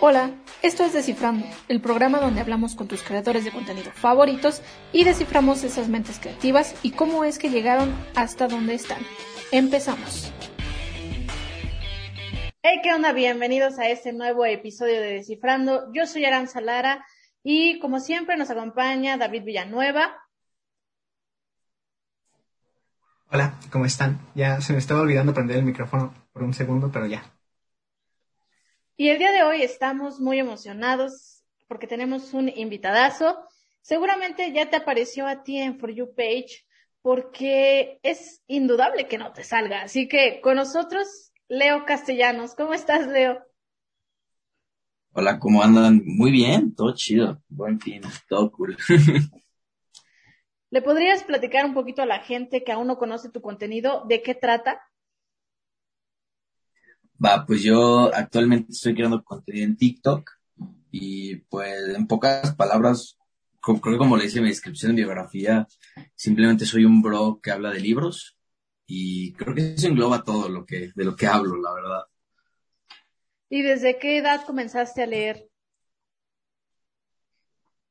Hola, esto es Descifrando, el programa donde hablamos con tus creadores de contenido favoritos y desciframos esas mentes creativas y cómo es que llegaron hasta donde están. Empezamos. Hey, ¿qué onda? Bienvenidos a este nuevo episodio de Descifrando. Yo soy Aranza Lara y como siempre nos acompaña David Villanueva. Hola, ¿cómo están? Ya se me estaba olvidando prender el micrófono por un segundo, pero ya. Y el día de hoy estamos muy emocionados porque tenemos un invitadazo. Seguramente ya te apareció a ti en For You Page porque es indudable que no te salga. Así que con nosotros, Leo Castellanos. ¿Cómo estás, Leo? Hola, ¿cómo andan? Muy bien, todo chido. Buen fin, todo cool. ¿Le podrías platicar un poquito a la gente que aún no conoce tu contenido de qué trata? Va, pues yo actualmente estoy creando contenido en TikTok y pues en pocas palabras, creo que como le dice en mi descripción de biografía, simplemente soy un bro que habla de libros y creo que eso engloba todo lo que, de lo que hablo, la verdad. ¿Y desde qué edad comenzaste a leer?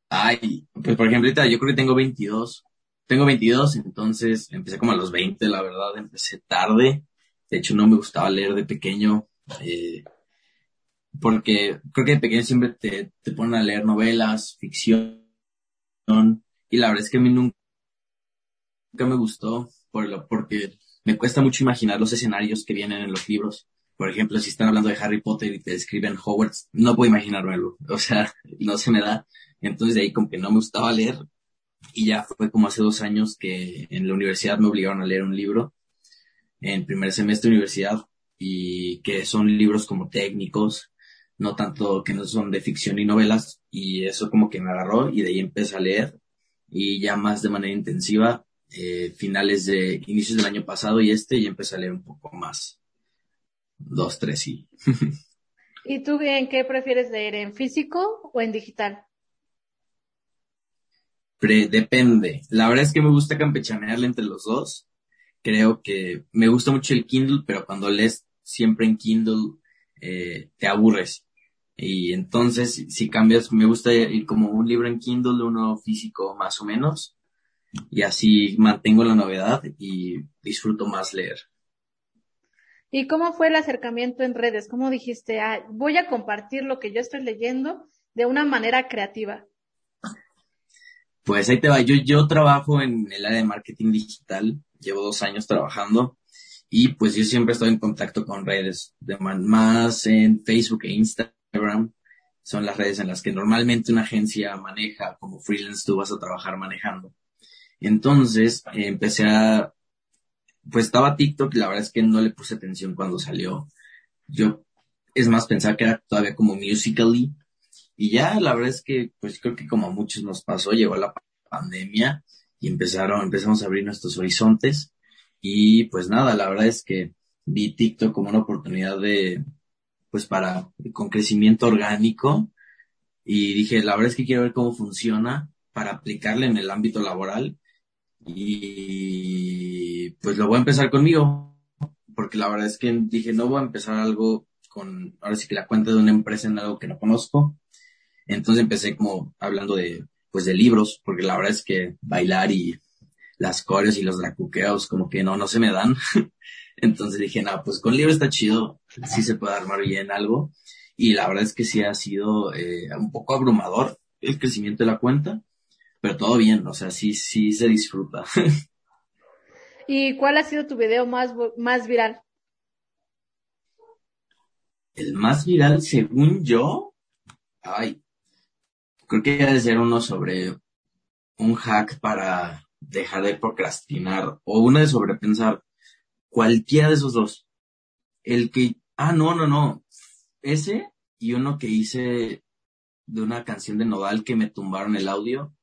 Ay, pues por ejemplo, ahorita yo creo que tengo 22. Tengo 22, entonces empecé como a los 20, la verdad, empecé tarde de hecho, no me gustaba leer de pequeño, eh, porque creo que de pequeño siempre te, te ponen a leer novelas, ficción, y la verdad es que a mí nunca, me gustó por lo, porque me cuesta mucho imaginar los escenarios que vienen en los libros. Por ejemplo, si están hablando de Harry Potter y te describen Hogwarts, no puedo imaginármelo. O sea, no se me da. Entonces de ahí como que no me gustaba leer. Y ya fue como hace dos años que en la universidad me obligaron a leer un libro en primer semestre de universidad y que son libros como técnicos, no tanto que no son de ficción y novelas y eso como que me agarró y de ahí empecé a leer y ya más de manera intensiva eh, finales de inicios del año pasado y este y empecé a leer un poco más dos tres y ¿Y tú en qué prefieres leer en físico o en digital? depende. La verdad es que me gusta campechanearle entre los dos creo que me gusta mucho el Kindle, pero cuando lees siempre en Kindle eh, te aburres. Y entonces, si cambias, me gusta ir como un libro en Kindle, uno físico más o menos, y así mantengo la novedad y disfruto más leer. ¿Y cómo fue el acercamiento en redes? ¿Cómo dijiste, ah, voy a compartir lo que yo estoy leyendo de una manera creativa? Pues ahí te va. Yo, yo trabajo en el área de marketing digital llevo dos años trabajando y pues yo siempre estoy en contacto con redes, de más en Facebook e Instagram. Son las redes en las que normalmente una agencia maneja, como freelance tú vas a trabajar manejando. Entonces empecé a, pues estaba TikTok y la verdad es que no le puse atención cuando salió. Yo, es más, pensaba que era todavía como musically. Y ya, la verdad es que, pues creo que como a muchos nos pasó, llegó la pandemia y empezaron, empezamos a abrir nuestros horizontes. Y pues nada, la verdad es que vi TikTok como una oportunidad de, pues para, con crecimiento orgánico. Y dije, la verdad es que quiero ver cómo funciona para aplicarle en el ámbito laboral. Y pues lo voy a empezar conmigo. Porque la verdad es que dije, no voy a empezar algo con, ahora sí que la cuenta de una empresa en algo que no conozco. Entonces empecé como hablando de pues de libros, porque la verdad es que bailar y las coreos y los dracuqueos como que no, no se me dan. Entonces dije, no, pues con libros está chido, sí se puede armar bien algo. Y la verdad es que sí ha sido eh, un poco abrumador el crecimiento de la cuenta, pero todo bien, o sea, sí, sí se disfruta. ¿Y cuál ha sido tu video más, más viral? El más viral, según yo, ay, creo que debe ser uno sobre un hack para dejar de procrastinar o uno de sobrepensar. Cualquiera de esos dos. El que, ah, no, no, no. Ese y uno que hice de una canción de Nodal que me tumbaron el audio.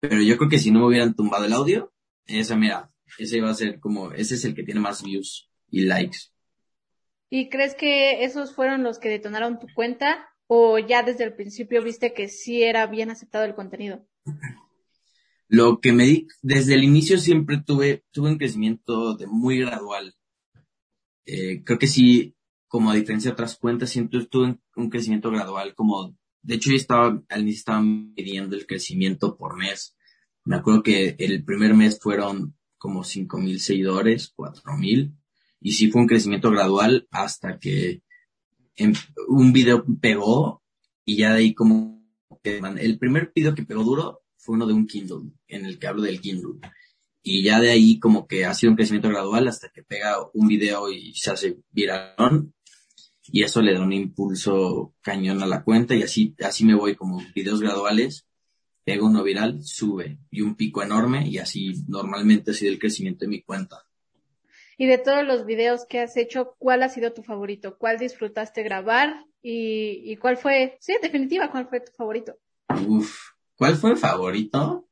Pero yo creo que si no me hubieran tumbado el audio, esa, mira, ese iba a ser como, ese es el que tiene más views y likes. ¿Y crees que esos fueron los que detonaron tu cuenta o ya desde el principio viste que sí era bien aceptado el contenido? Lo que me di, desde el inicio siempre tuve, tuve un crecimiento de muy gradual. Eh, creo que sí, como a diferencia de otras cuentas, siempre tuve un crecimiento gradual, como, de hecho yo estaba, al inicio estaba midiendo el crecimiento por mes. Me acuerdo que el primer mes fueron como cinco mil seguidores, cuatro mil, y sí fue un crecimiento gradual hasta que un video pegó y ya de ahí como el primer video que pegó duro fue uno de un Kindle, en el que hablo del Kindle. Y ya de ahí como que ha sido un crecimiento gradual hasta que pega un video y se hace viral. Y eso le da un impulso cañón a la cuenta y así, así me voy como videos graduales, pego uno viral, sube y un pico enorme y así normalmente ha sido el crecimiento de mi cuenta. Y de todos los videos que has hecho, ¿cuál ha sido tu favorito? ¿Cuál disfrutaste grabar? ¿Y, y cuál fue, sí, en definitiva, cuál fue tu favorito? Uf, ¿cuál fue el favorito?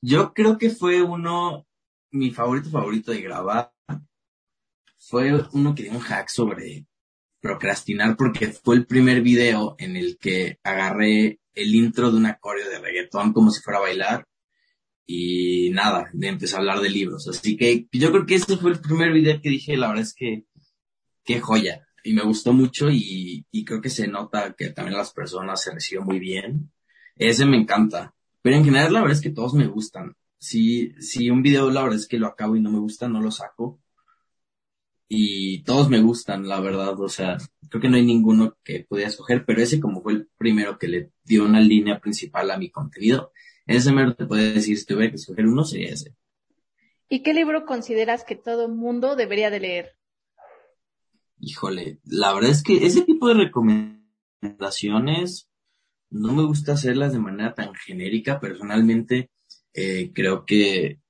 Yo creo que fue uno, mi favorito favorito de grabar, fue uno que dio un hack sobre procrastinar porque fue el primer video en el que agarré el intro de un acorde de reggaetón como si fuera a bailar y nada, empecé a hablar de libros. Así que yo creo que ese fue el primer video que dije, la verdad es que qué joya. Y me gustó mucho y, creo que se nota que también las personas se reciben muy bien. Ese me encanta. Pero en general la verdad es que todos me gustan. Si, si un video la verdad es que lo acabo y no me gusta, no lo saco. Y todos me gustan, la verdad. O sea, creo que no hay ninguno que pudiera escoger, pero ese como fue el primero que le dio una línea principal a mi contenido, ese mero te puede decir, si tuviera que escoger uno, sería ese. ¿Y qué libro consideras que todo mundo debería de leer? Híjole, la verdad es que ese tipo de recomendaciones no me gusta hacerlas de manera tan genérica. Personalmente, eh, creo que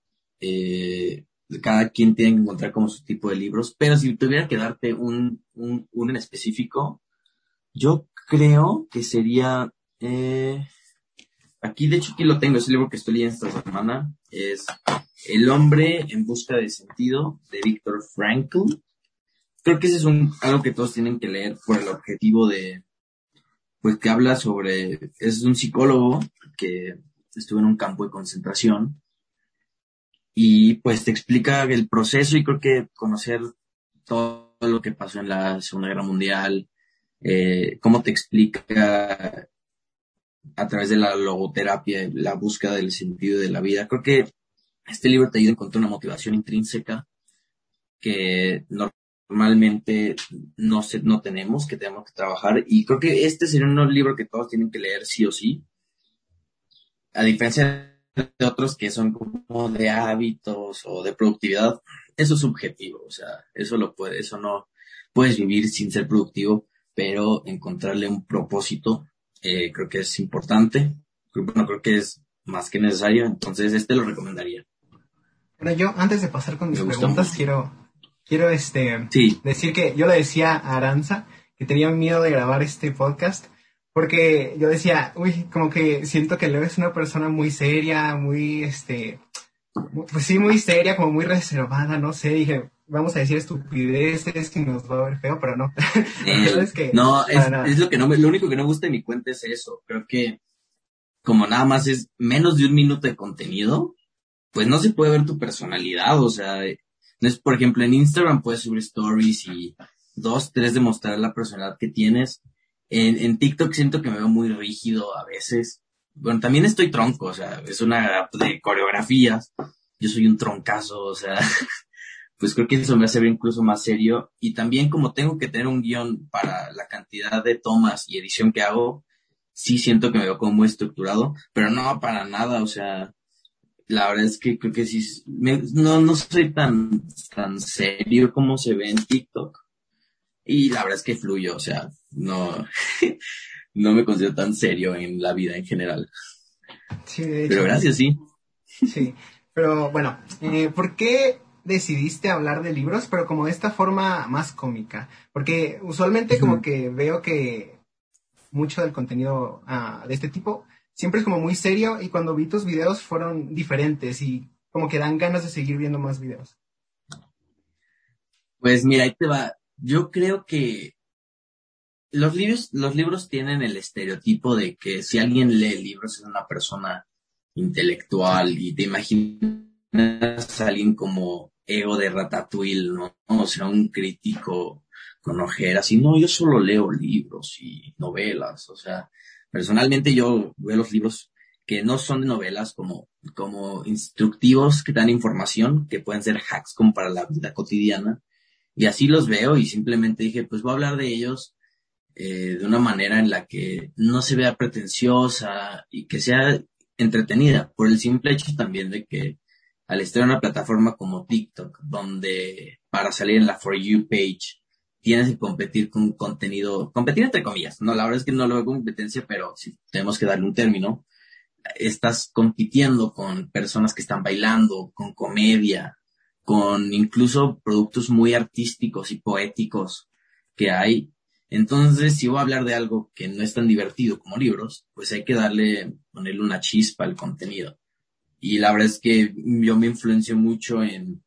eh, cada quien tiene que encontrar como su tipo de libros, pero si tuviera que darte un, un, un en específico, yo creo que sería eh, Aquí, de hecho, aquí lo tengo, es el libro que estoy leyendo esta semana. Es El hombre en busca de sentido de Víctor Frankl. Creo que ese es un, algo que todos tienen que leer por el objetivo de, pues que habla sobre, es un psicólogo que estuvo en un campo de concentración y pues te explica el proceso y creo que conocer todo lo que pasó en la Segunda Guerra Mundial, eh, cómo te explica a través de la logoterapia, la búsqueda del sentido de la vida. Creo que este libro te ayuda a encontrar una motivación intrínseca que normalmente no, se, no tenemos, que tenemos que trabajar. Y creo que este sería un libro que todos tienen que leer sí o sí. A diferencia de otros que son como de hábitos o de productividad, eso es subjetivo. O sea, eso lo puede, eso no puedes vivir sin ser productivo, pero encontrarle un propósito eh, creo que es importante. Bueno, creo que es más que necesario, entonces este lo recomendaría. Bueno, yo antes de pasar con mis preguntas, quiero, quiero este, sí. decir que yo le decía a Aranza que tenía miedo de grabar este podcast porque yo decía, uy, como que siento que Leo es una persona muy seria, muy, este, pues sí, muy seria, como muy reservada, no sé, dije, vamos a decir estupideces que nos va a ver feo, pero no. es que, no, es, lo que no me, lo único que no gusta de mi cuenta es eso. Creo que como nada más es menos de un minuto de contenido, pues no se puede ver tu personalidad, o sea, no es, por ejemplo, en Instagram puedes subir stories y dos, tres demostrar la personalidad que tienes. En, en TikTok siento que me veo muy rígido a veces. Bueno, también estoy tronco, o sea, es una de coreografías. Yo soy un troncazo, o sea, pues creo que eso me hace ver incluso más serio. Y también como tengo que tener un guion para la cantidad de tomas y edición que hago, sí siento que me veo como muy estructurado, pero no para nada, o sea, la verdad es que creo que sí, no, no soy tan, tan serio como se ve en TikTok. Y la verdad es que fluyo, o sea, no, no me considero tan serio en la vida en general. Sí, Pero gracias, sí. Sí, pero bueno, eh, ¿por qué decidiste hablar de libros, pero como de esta forma más cómica? Porque usualmente como que veo que mucho del contenido ah, de este tipo siempre es como muy serio y cuando vi tus videos fueron diferentes y como que dan ganas de seguir viendo más videos. Pues mira, ahí te va. Yo creo que los libros, los libros tienen el estereotipo de que si alguien lee libros es una persona intelectual y te imaginas a alguien como ego de Ratatouille, ¿no? O sea, un crítico con ojeras y no, yo solo leo libros y novelas, o sea, personalmente yo veo los libros que no son de novelas como, como instructivos que dan información, que pueden ser hacks como para la vida cotidiana, y así los veo y simplemente dije, pues voy a hablar de ellos eh, de una manera en la que no se vea pretenciosa y que sea entretenida, por el simple hecho también de que al estar en una plataforma como TikTok, donde para salir en la For You page tienes que competir con contenido, competir entre comillas, no, la verdad es que no lo veo competencia, pero si tenemos que darle un término, estás compitiendo con personas que están bailando, con comedia, con incluso productos muy artísticos y poéticos que hay. Entonces, si voy a hablar de algo que no es tan divertido como libros, pues hay que darle, ponerle una chispa al contenido. Y la verdad es que yo me influencio mucho en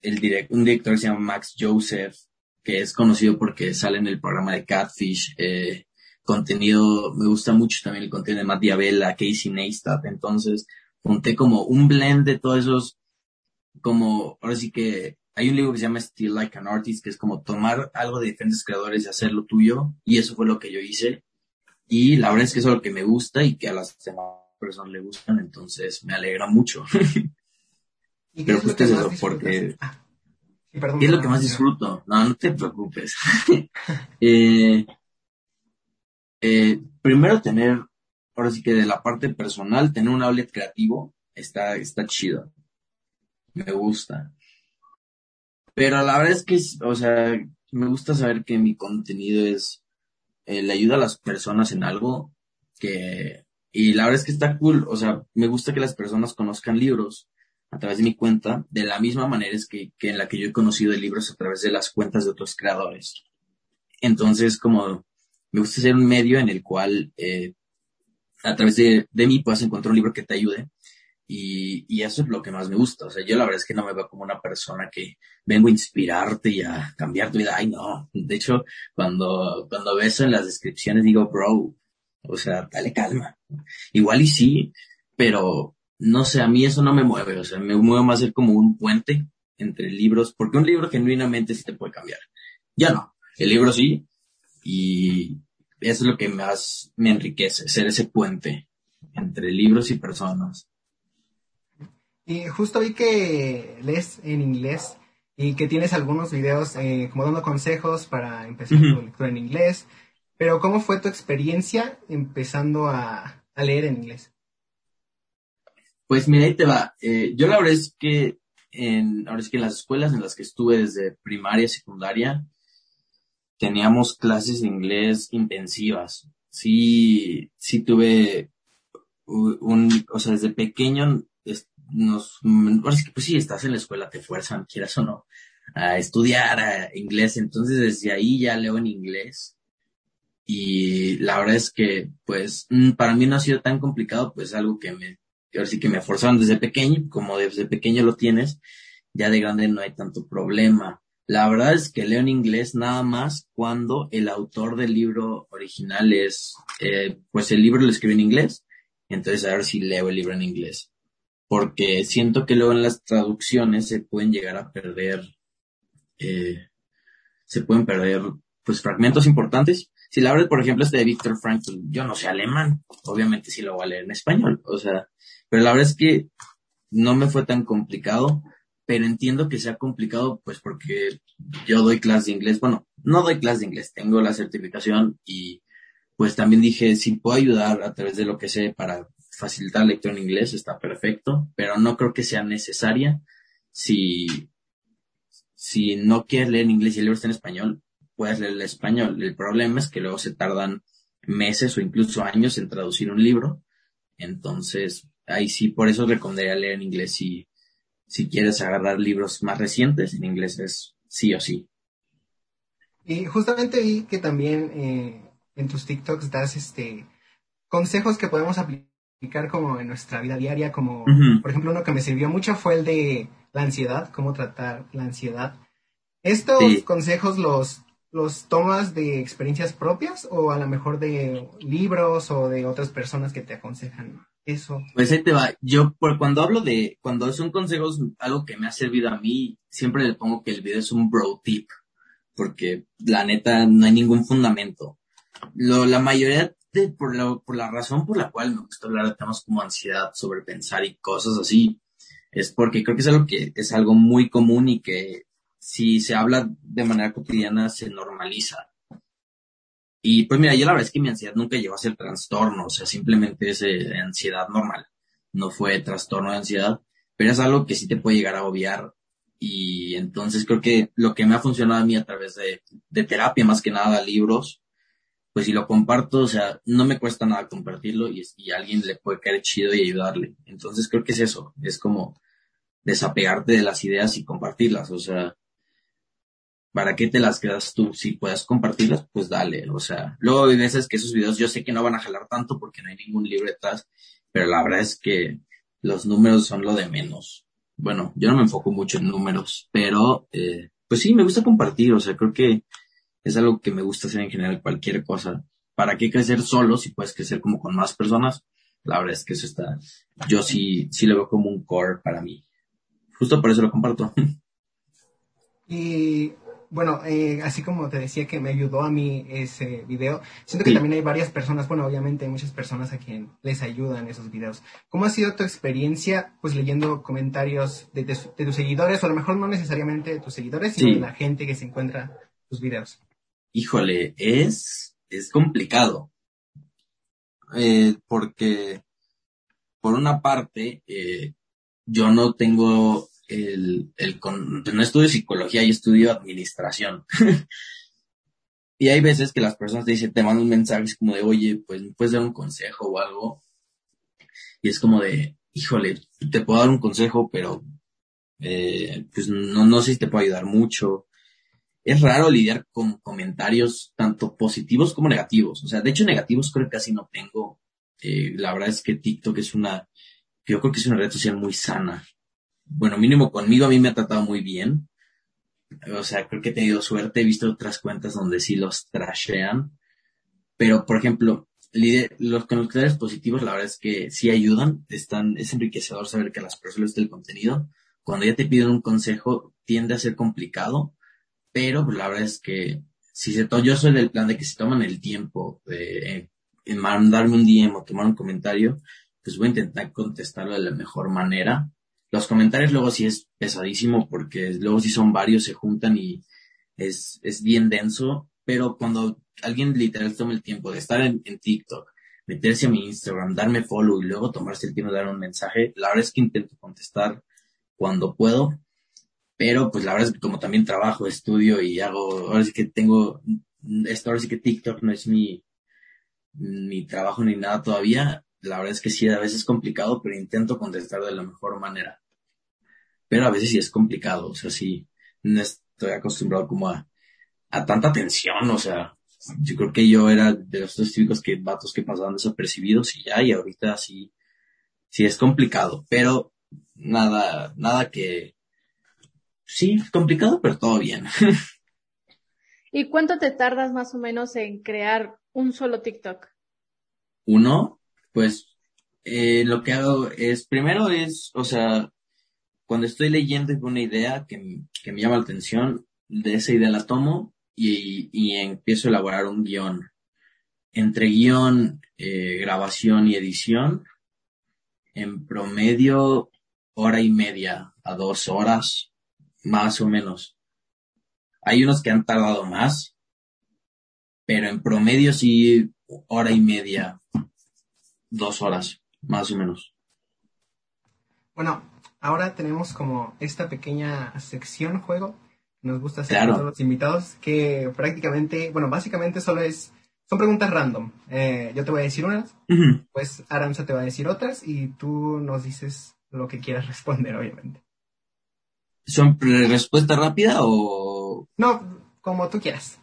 el un director que se llama Max Joseph, que es conocido porque sale en el programa de Catfish. Eh, contenido, me gusta mucho también el contenido de Matt Diabella, Casey Neistat. Entonces, junté como un blend de todos esos, como, ahora sí que hay un libro que se llama Still Like an Artist, que es como tomar algo de diferentes creadores y hacerlo tuyo. Y eso fue lo que yo hice. Y la verdad es que eso es lo que me gusta y que a las demás personas le gustan, entonces me alegra mucho. Pero justo eso, porque... Ah, ¿Qué es lo que más disfruto? No, no te preocupes. Eh, eh, primero tener, ahora sí que de la parte personal, tener un outlet creativo está, está chido. Me gusta. Pero la verdad es que, o sea, me gusta saber que mi contenido es, eh, le ayuda a las personas en algo que y la verdad es que está cool, o sea, me gusta que las personas conozcan libros a través de mi cuenta, de la misma manera es que, que en la que yo he conocido libros a través de las cuentas de otros creadores. Entonces, como me gusta ser un medio en el cual eh, a través de, de mí puedas encontrar un libro que te ayude. Y, y, eso es lo que más me gusta. O sea, yo la verdad es que no me veo como una persona que vengo a inspirarte y a cambiar tu vida. Ay, no. De hecho, cuando, cuando ves en las descripciones digo, bro, o sea, dale calma. Igual y sí, pero no sé, a mí eso no me mueve. O sea, me mueve más ser como un puente entre libros, porque un libro genuinamente sí te puede cambiar. Ya no, el libro sí, y eso es lo que más me enriquece, ser ese puente entre libros y personas. Y justo vi que lees en inglés y que tienes algunos videos eh, como dando consejos para empezar tu lectura en inglés. Pero ¿cómo fue tu experiencia empezando a, leer en inglés? Pues mira, ahí te va. Eh, yo la verdad es que en, ahora es que en las escuelas en las que estuve desde primaria, secundaria, teníamos clases de inglés intensivas. Sí, sí tuve un, o sea, desde pequeño nos, es que pues sí, estás en la escuela, te fuerzan, quieras o no, a estudiar a inglés. Entonces desde ahí ya leo en inglés y la verdad es que, pues, mm, para mí no ha sido tan complicado, pues algo que me, ahora sí que me forzaron desde pequeño, como desde pequeño lo tienes, ya de grande no hay tanto problema. La verdad es que leo en inglés nada más cuando el autor del libro original es, eh, pues el libro lo escribe en inglés, entonces a ver si leo el libro en inglés. Porque siento que luego en las traducciones se pueden llegar a perder, eh, se pueden perder, pues fragmentos importantes. Si la verdad, por ejemplo, este de Víctor Frankl, yo no sé alemán, obviamente sí lo voy a leer en español, o sea, pero la verdad es que no me fue tan complicado, pero entiendo que sea complicado, pues porque yo doy clases de inglés, bueno, no doy clases de inglés, tengo la certificación y pues también dije, si puedo ayudar a través de lo que sé para facilitar la lectura en inglés, está perfecto, pero no creo que sea necesaria si, si no quieres leer en inglés y el libro está en español, puedes leer el español. El problema es que luego se tardan meses o incluso años en traducir un libro. Entonces, ahí sí, por eso recomendaría leer en inglés si, si quieres agarrar libros más recientes, en inglés es sí o sí. Y justamente vi que también eh, en tus TikToks das este consejos que podemos aplicar como en nuestra vida diaria, como por ejemplo uno que me sirvió mucho fue el de la ansiedad, cómo tratar la ansiedad. Estos consejos los los tomas de experiencias propias o a lo mejor de libros o de otras personas que te aconsejan eso? Pues ahí te va. Yo, por cuando hablo de, cuando son consejos, algo que me ha servido a mí, siempre le pongo que el video es un bro tip. porque la neta no hay ningún fundamento. Lo, la mayoría por, la, por la razón por la cual me gusta hablar de temas como ansiedad, sobrepensar y cosas así, es porque creo que es algo que es algo muy común y que si se habla de manera cotidiana se normaliza. Y pues mira, yo la verdad es que mi ansiedad nunca llegó a ser trastorno, o sea, simplemente es eh, ansiedad normal, no fue trastorno de ansiedad, pero es algo que sí te puede llegar a obviar. Y entonces creo que lo que me ha funcionado a mí a través de, de terapia, más que nada libros, pues si lo comparto, o sea, no me cuesta nada compartirlo y, alguien le puede caer chido y ayudarle. Entonces creo que es eso, es como desapegarte de las ideas y compartirlas, o sea, ¿para qué te las quedas tú? Si puedes compartirlas, pues dale, o sea, luego hay veces que esos videos yo sé que no van a jalar tanto porque no hay ningún libro detrás, pero la verdad es que los números son lo de menos. Bueno, yo no me enfoco mucho en números, pero eh, pues sí, me gusta compartir, o sea, creo que es algo que me gusta hacer en general cualquier cosa. ¿Para qué crecer solo si puedes crecer como con más personas? La verdad es que eso está, yo sí, sí lo veo como un core para mí. Justo por eso lo comparto. Y bueno, eh, así como te decía que me ayudó a mí ese video, siento que también hay varias personas, bueno, obviamente hay muchas personas a quien les ayudan esos videos. ¿Cómo ha sido tu experiencia, pues, leyendo comentarios de, tus seguidores, o a lo mejor no necesariamente de tus seguidores, sino de la gente que se encuentra tus videos? Híjole, es, es complicado. Eh, porque, por una parte, eh, yo no tengo el, el con, no estudio psicología, y estudio administración. y hay veces que las personas te dicen, te mandan un mensaje como de, oye, pues me puedes dar un consejo o algo. Y es como de, híjole, te puedo dar un consejo, pero eh, pues no, no sé si te puedo ayudar mucho. Es raro lidiar con comentarios tanto positivos como negativos. O sea, de hecho negativos creo que casi no tengo. Eh, la verdad es que TikTok es una, yo creo que es una red social muy sana bueno, mínimo conmigo a mí me ha tratado muy bien. O sea, creo que he tenido suerte, he visto otras cuentas donde sí los trashean. Pero, por ejemplo, los comentarios positivos, la verdad es que sí ayudan. Están, es enriquecedor saber que las personas del contenido, cuando ya te piden un consejo, tiende a ser complicado. Pero pues, la verdad es que si se yo soy del plan de que si toman el tiempo de mandarme un DM o tomar un comentario, pues voy a intentar contestarlo de la mejor manera. Los comentarios luego sí es pesadísimo porque luego sí son varios, se juntan y es, es bien denso, pero cuando alguien literal toma el tiempo de estar en, TikTok, meterse a mi Instagram, darme follow y luego tomarse el tiempo de dar un mensaje, la verdad es que intento contestar cuando puedo, pero pues la verdad es que como también trabajo, estudio y hago, ahora sí que tengo, esto ahora sí que TikTok no es mi, mi trabajo ni nada todavía, la verdad es que sí, a veces es complicado, pero intento contestar de la mejor manera. Pero a veces sí es complicado, o sea, sí, no estoy acostumbrado como a, a tanta tensión, o sea, yo creo que yo era de los dos típicos que vatos que pasaban desapercibidos y ya, y ahorita sí, sí es complicado, pero nada, nada que, sí, complicado, pero todo bien. ¿Y cuánto te tardas más o menos en crear un solo TikTok? Uno, pues eh, lo que hago es, primero es, o sea, cuando estoy leyendo una idea que, que me llama la atención, de esa idea la tomo y, y empiezo a elaborar un guion. Entre guion, eh, grabación y edición, en promedio, hora y media a dos horas, más o menos. Hay unos que han tardado más, pero en promedio sí, hora y media dos horas, más o menos. Bueno, ahora tenemos como esta pequeña sección juego. Nos gusta hacer a todos los invitados que prácticamente, bueno, básicamente solo es, son preguntas random. Eh, yo te voy a decir unas, pues Aranza te va a decir otras y tú nos dices lo que quieras responder, obviamente. ¿Son respuesta rápida o...? No, como tú quieras.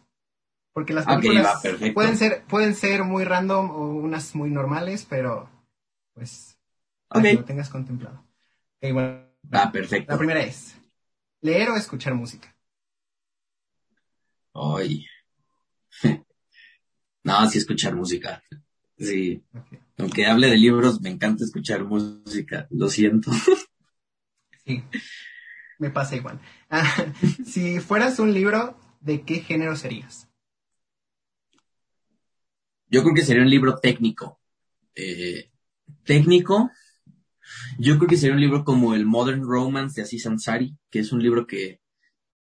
Porque las películas pueden ser pueden ser muy random o unas muy normales, pero pues que lo tengas contemplado. ah, perfecto. La primera es leer o escuchar música. Ay. no, sí escuchar música. Sí. Aunque hable de libros, me encanta escuchar música. Lo siento. sí. Me pasa igual. Ah, si fueras un libro, ¿de qué género serías? Yo creo que sería un libro técnico. Eh, técnico, yo creo que sería un libro como el Modern Romance de Aziz Ansari, que es un libro que,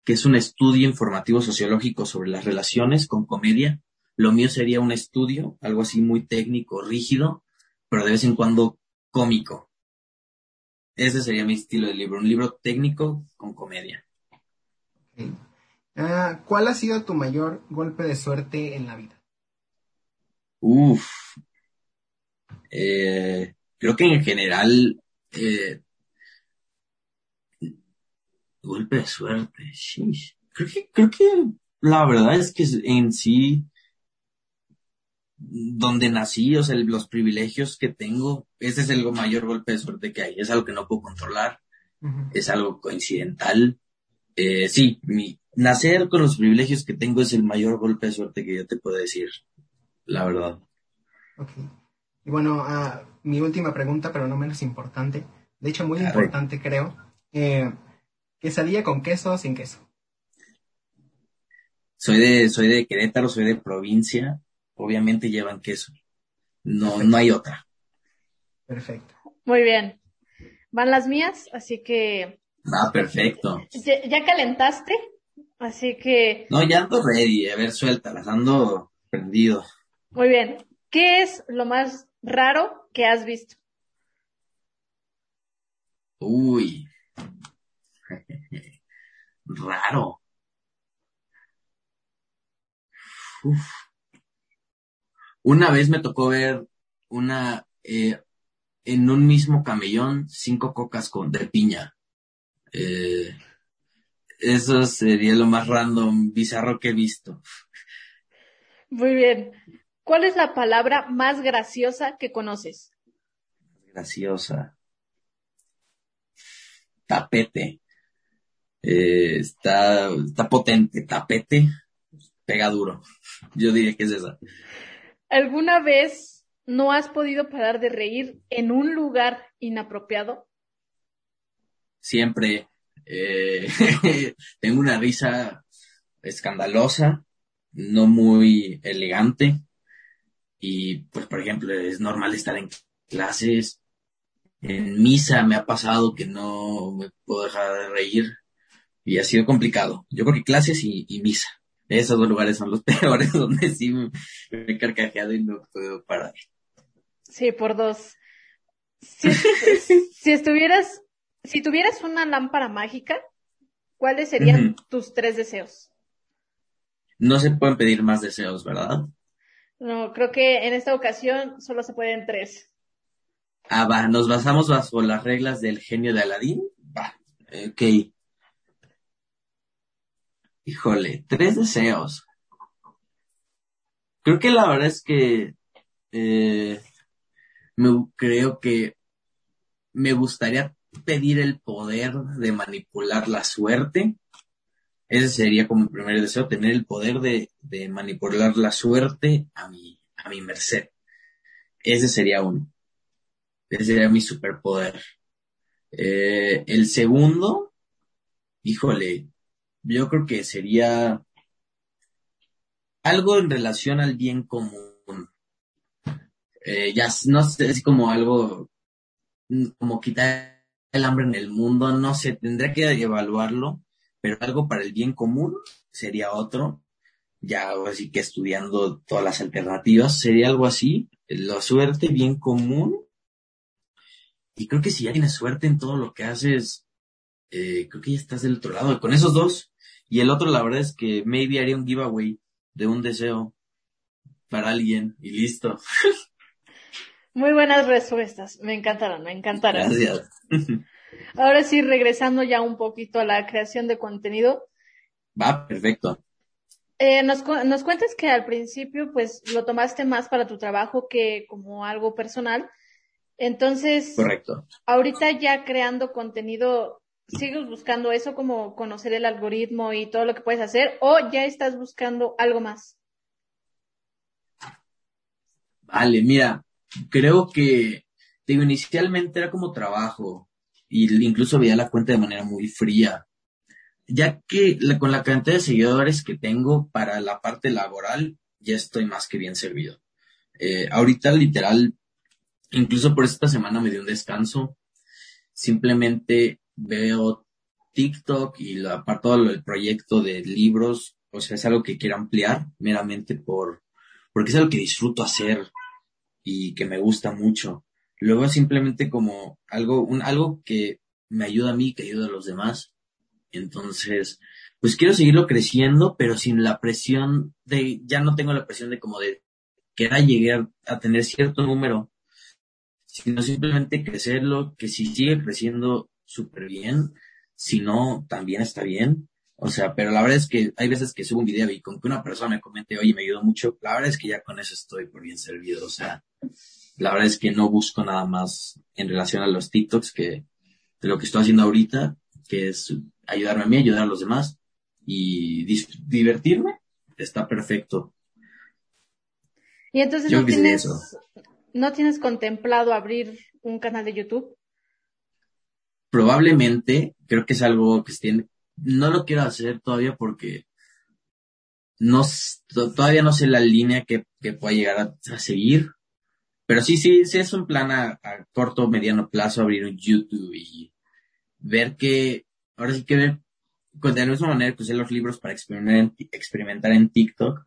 que es un estudio informativo sociológico sobre las relaciones con comedia. Lo mío sería un estudio, algo así muy técnico, rígido, pero de vez en cuando cómico. Ese sería mi estilo de libro, un libro técnico con comedia. Ah, ¿Cuál ha sido tu mayor golpe de suerte en la vida? Uf. Eh, creo que en general, eh, golpe de suerte. Creo que, creo que la verdad es que en sí, donde nací, o sea, los privilegios que tengo, ese es el mayor golpe de suerte que hay. Es algo que no puedo controlar, es algo coincidental. Eh, sí, mi, nacer con los privilegios que tengo es el mayor golpe de suerte que yo te puedo decir, la verdad. Ok. Y bueno, uh, mi última pregunta, pero no menos importante, de hecho muy importante creo, eh, ¿quesadilla con queso o sin queso? Soy de, soy de Querétaro, soy de provincia, obviamente llevan queso. No, no hay otra. Perfecto. Muy bien. Van las mías, así que. Ah, perfecto. ¿Ya, calentaste? Así que. No, ya ando ready. A ver, suéltalas, ando prendido. Muy bien. ¿Qué es lo más raro que has visto? Uy. Raro. Uf. Una vez me tocó ver una eh, en un mismo camellón cinco cocas con de piña. Eh, eso sería lo más random, bizarro que he visto. Muy bien. ¿Cuál es la palabra más graciosa que conoces? Graciosa. Tapete. Eh, está, está potente. Tapete. Pega duro. Yo diría que es esa. ¿Alguna vez no has podido parar de reír en un lugar inapropiado? Siempre. Eh, tengo una risa escandalosa, no muy elegante. Y pues, por ejemplo, es normal estar en clases. En misa me ha pasado que no me puedo dejar de reír y ha sido complicado. Yo creo que clases y, misa. Esos dos lugares son los peores donde sí me, he carcajeado y no puedo parar. Sí, por dos. Si, si estuvieras, si tuvieras una lámpara mágica, ¿cuáles serían tus tres deseos? No se pueden pedir más deseos, ¿verdad? No, creo que en esta ocasión solo se pueden tres. Ah, va, nos basamos bajo las reglas del genio de Aladín. Va, ok. Híjole, tres deseos. Creo que la verdad es que eh, me, creo que me gustaría pedir el poder de manipular la suerte ese sería como mi primer deseo, tener el poder de, de manipular la suerte a mi, a mi merced. Ese sería uno. Ese sería mi superpoder. Eh, el segundo, híjole, yo creo que sería algo en relación al bien común. Eh, ya no sé, es como algo, como quitar el hambre en el mundo, no sé, tendría que evaluarlo, pero algo para el bien común sería otro, ya así que estudiando todas las alternativas, sería algo así, la suerte, bien común, y creo que si ya tienes suerte en todo lo que haces, eh, creo que ya estás del otro lado, con esos dos, y el otro la verdad es que maybe haría un giveaway de un deseo para alguien y listo. Muy buenas respuestas, me encantaron, me encantaron. Gracias. Ahora sí, regresando ya un poquito a la creación de contenido. Va, perfecto. Eh, nos, nos cuentas que al principio pues lo tomaste más para tu trabajo que como algo personal. Entonces, correcto. Ahorita ya creando contenido, ¿sigues buscando eso como conocer el algoritmo y todo lo que puedes hacer o ya estás buscando algo más? Vale, mira, creo que digo, inicialmente era como trabajo y incluso veía la cuenta de manera muy fría. ya que con la cantidad de seguidores que tengo para la parte laboral, ya estoy más que bien servido. Eh, ahorita literal, incluso por esta semana me dio un descanso. Simplemente veo TikTok y la parte del proyecto de libros, o sea, es algo que quiero ampliar meramente por, porque es algo que disfruto hacer y que me gusta mucho. Luego simplemente como algo, un, algo que me ayuda a mí, que ayuda a los demás. Entonces, pues quiero seguirlo creciendo, pero sin la presión de, ya no tengo la presión de como de que era llegar a tener cierto número, sino simplemente crecerlo, que si sigue creciendo súper bien, si no, también está bien. O sea, pero la verdad es que hay veces que subo un video y con que una persona me comente, oye, me ayudó mucho, la verdad es que ya con eso estoy por bien servido. O sea, la verdad es que no busco nada más en relación a los TikToks que de lo que estoy haciendo ahorita, que es ayudarme a mí, ayudar a los demás y divertirme. Está perfecto. Y entonces no tienes, no tienes contemplado abrir un canal de YouTube. Probablemente, creo que es algo que tiene, no lo quiero hacer todavía porque no, todavía no sé la línea que, que pueda llegar a, seguir. Pero sí, sí, sí es un plan a, corto, mediano plazo abrir un YouTube y ver que, ahora sí que ver, de la misma manera que usé los libros para experimentar en TikTok,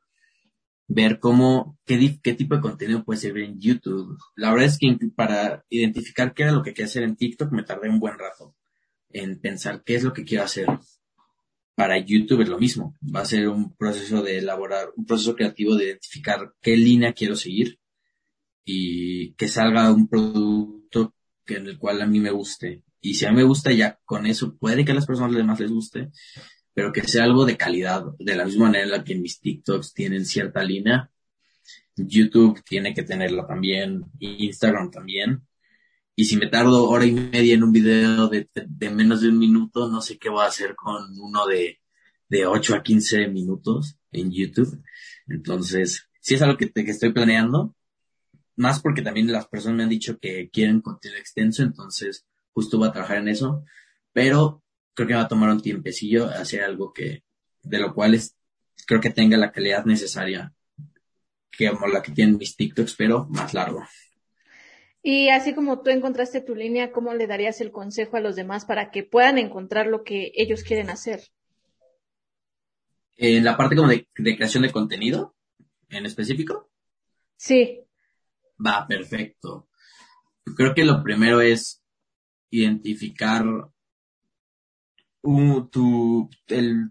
ver cómo, qué, tipo de contenido puede servir en YouTube. La verdad es que para identificar qué era lo que quería hacer en TikTok me tardé un buen rato en pensar qué es lo que quiero hacer. Para YouTube es lo mismo. Va a ser un proceso de elaborar, un proceso creativo de identificar qué línea quiero seguir y que salga un producto que en el cual a mí me guste. Y si a mí me gusta ya con eso, puede que a las personas demás les guste, pero que sea algo de calidad, de la misma manera en la que mis TikToks tienen cierta línea, YouTube tiene que tenerla también, Instagram también. Y si me tardo hora y media en un video de, menos de un minuto, no sé qué voy a hacer con uno de, de 8 a 15 minutos en YouTube. Entonces, si es algo que, que estoy planeando, más porque también las personas me han dicho que quieren contenido extenso, entonces justo voy a trabajar en eso, pero creo que va a tomar un tiempecillo hacer algo que, de lo cual es, creo que tenga la calidad necesaria que como la que tienen mis TikToks, pero más largo. Y así como tú encontraste tu línea, ¿cómo le darías el consejo a los demás para que puedan encontrar lo que ellos quieren hacer? En la parte como de, de creación de contenido, en específico. Sí. Va, perfecto. Creo que lo primero es identificar tu, el,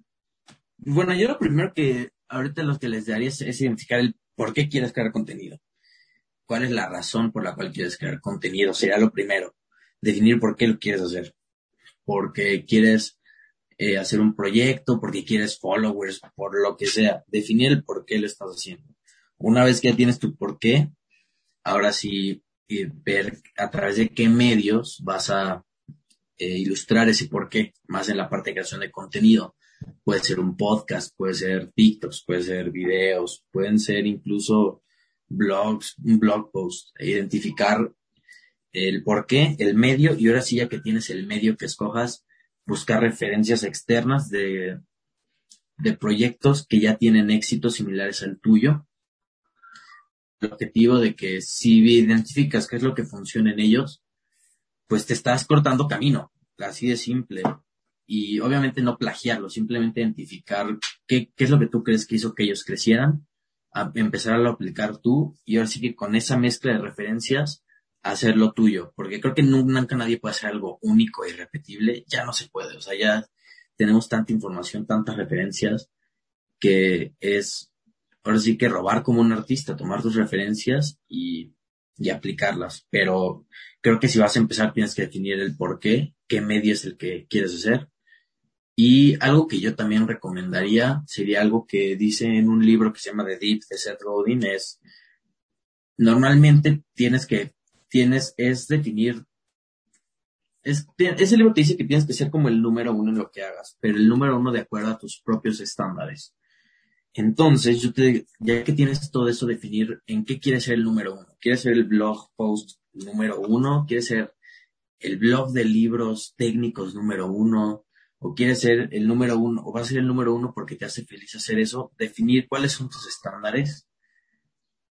bueno, yo lo primero que ahorita lo que les daría es, identificar el por qué quieres crear contenido. ¿Cuál es la razón por la cual quieres crear contenido? Sería lo primero. Definir por qué lo quieres hacer. Porque quieres eh, hacer un proyecto, porque quieres followers, por lo que sea. Definir el por qué lo estás haciendo. Una vez que ya tienes tu por qué, ahora sí eh, ver a través de qué medios vas a eh, ilustrar ese porqué, más en la parte de creación de contenido. Puede ser un podcast, puede ser TikToks, puede ser videos, pueden ser incluso blogs, un blog post, identificar el porqué, el medio, y ahora sí ya que tienes el medio que escojas, buscar referencias externas de, de proyectos que ya tienen éxitos similares al tuyo. El objetivo de que si identificas qué es lo que funciona en ellos, pues te estás cortando camino, así de simple. Y obviamente no plagiarlo, simplemente identificar qué, qué es lo que tú crees que hizo que ellos crecieran, a empezar a lo aplicar tú y ahora sí que con esa mezcla de referencias hacerlo tuyo, porque creo que nunca nadie puede hacer algo único y repetible, ya no se puede, o sea, ya tenemos tanta información, tantas referencias, que es, ahora sí que robar como un artista, tomar tus referencias y y aplicarlas. Pero creo que si vas a empezar tienes que definir el por qué, qué medio es el que quieres hacer. Y algo que yo también recomendaría sería algo que dice en un libro que se llama The Deep de Seth Godin es normalmente tienes que tienes es definir es, ese libro te dice que tienes que ser como el número uno en lo que hagas, pero el número uno de acuerdo a tus propios estándares. Entonces, yo te, ya que tienes todo eso, definir en qué quieres ser el número uno. ¿Quieres ser el blog post número uno? ¿Quieres ser el blog de libros técnicos número uno? o quieres ser el número uno, o vas a ser el número uno porque te hace feliz hacer eso, definir cuáles son tus estándares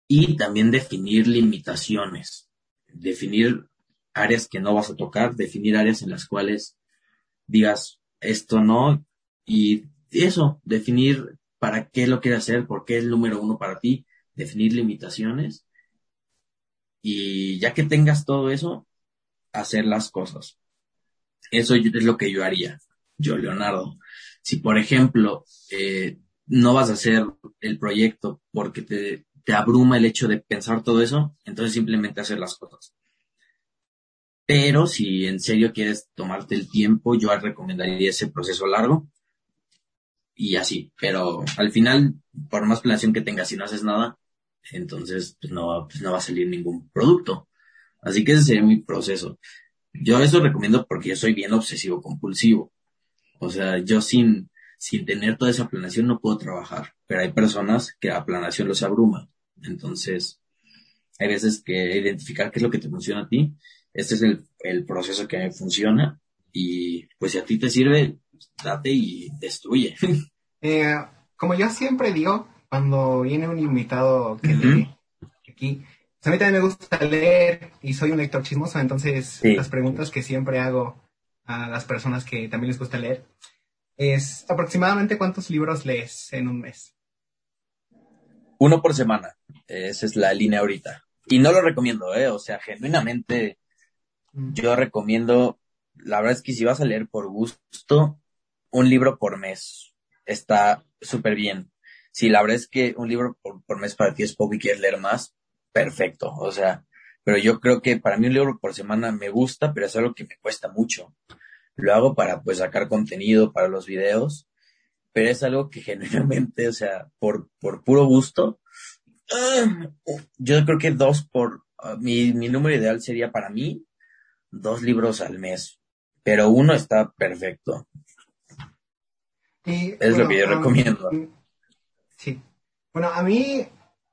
y también definir limitaciones, definir áreas que no vas a tocar, definir áreas en las cuales digas esto no y eso, definir para qué lo quieres hacer, por qué es el número uno para ti, definir limitaciones y ya que tengas todo eso, hacer las cosas. Eso es lo que yo haría, yo, Leonardo. Si, por ejemplo, eh, no vas a hacer el proyecto porque te, te abruma el hecho de pensar todo eso, entonces simplemente hacer las cosas. Pero si en serio quieres tomarte el tiempo, yo recomendaría ese proceso largo y así. Pero al final, por más planeación que tengas, si no haces nada, entonces pues no, pues no va a salir ningún producto. Así que ese sería mi proceso. Yo eso recomiendo porque yo soy bien obsesivo compulsivo. O sea, yo sin, sin tener toda esa planeación no puedo trabajar. Pero hay personas que la planeación los abruma. Entonces, hay veces que identificar qué es lo que te funciona a ti. Este es el, el proceso que me funciona. Y pues si a ti te sirve, date y destruye. Eh, como yo siempre digo, cuando viene un invitado que lee aquí, pues a mí también me gusta leer y soy un lector chismoso, entonces las preguntas que siempre hago a las personas que también les gusta leer es aproximadamente cuántos libros lees en un mes. Uno por semana. Esa es la línea ahorita. Y no lo recomiendo, ¿eh? O sea, genuinamente mm. yo recomiendo, la verdad es que si vas a leer por gusto, un libro por mes está súper bien. Si la verdad es que un libro por, mes para ti es poco y quieres leer más, perfecto. O sea, pero yo creo que para mí un libro por semana me gusta, pero es algo que me cuesta mucho. Lo hago para pues sacar contenido para los videos, pero es algo que genuinamente, o sea, por, por puro gusto, yo creo que dos por, ah, mi, mi número ideal sería para mí dos libros al mes, pero uno está perfecto es lo que yo recomiendo. Sí. Bueno, a mí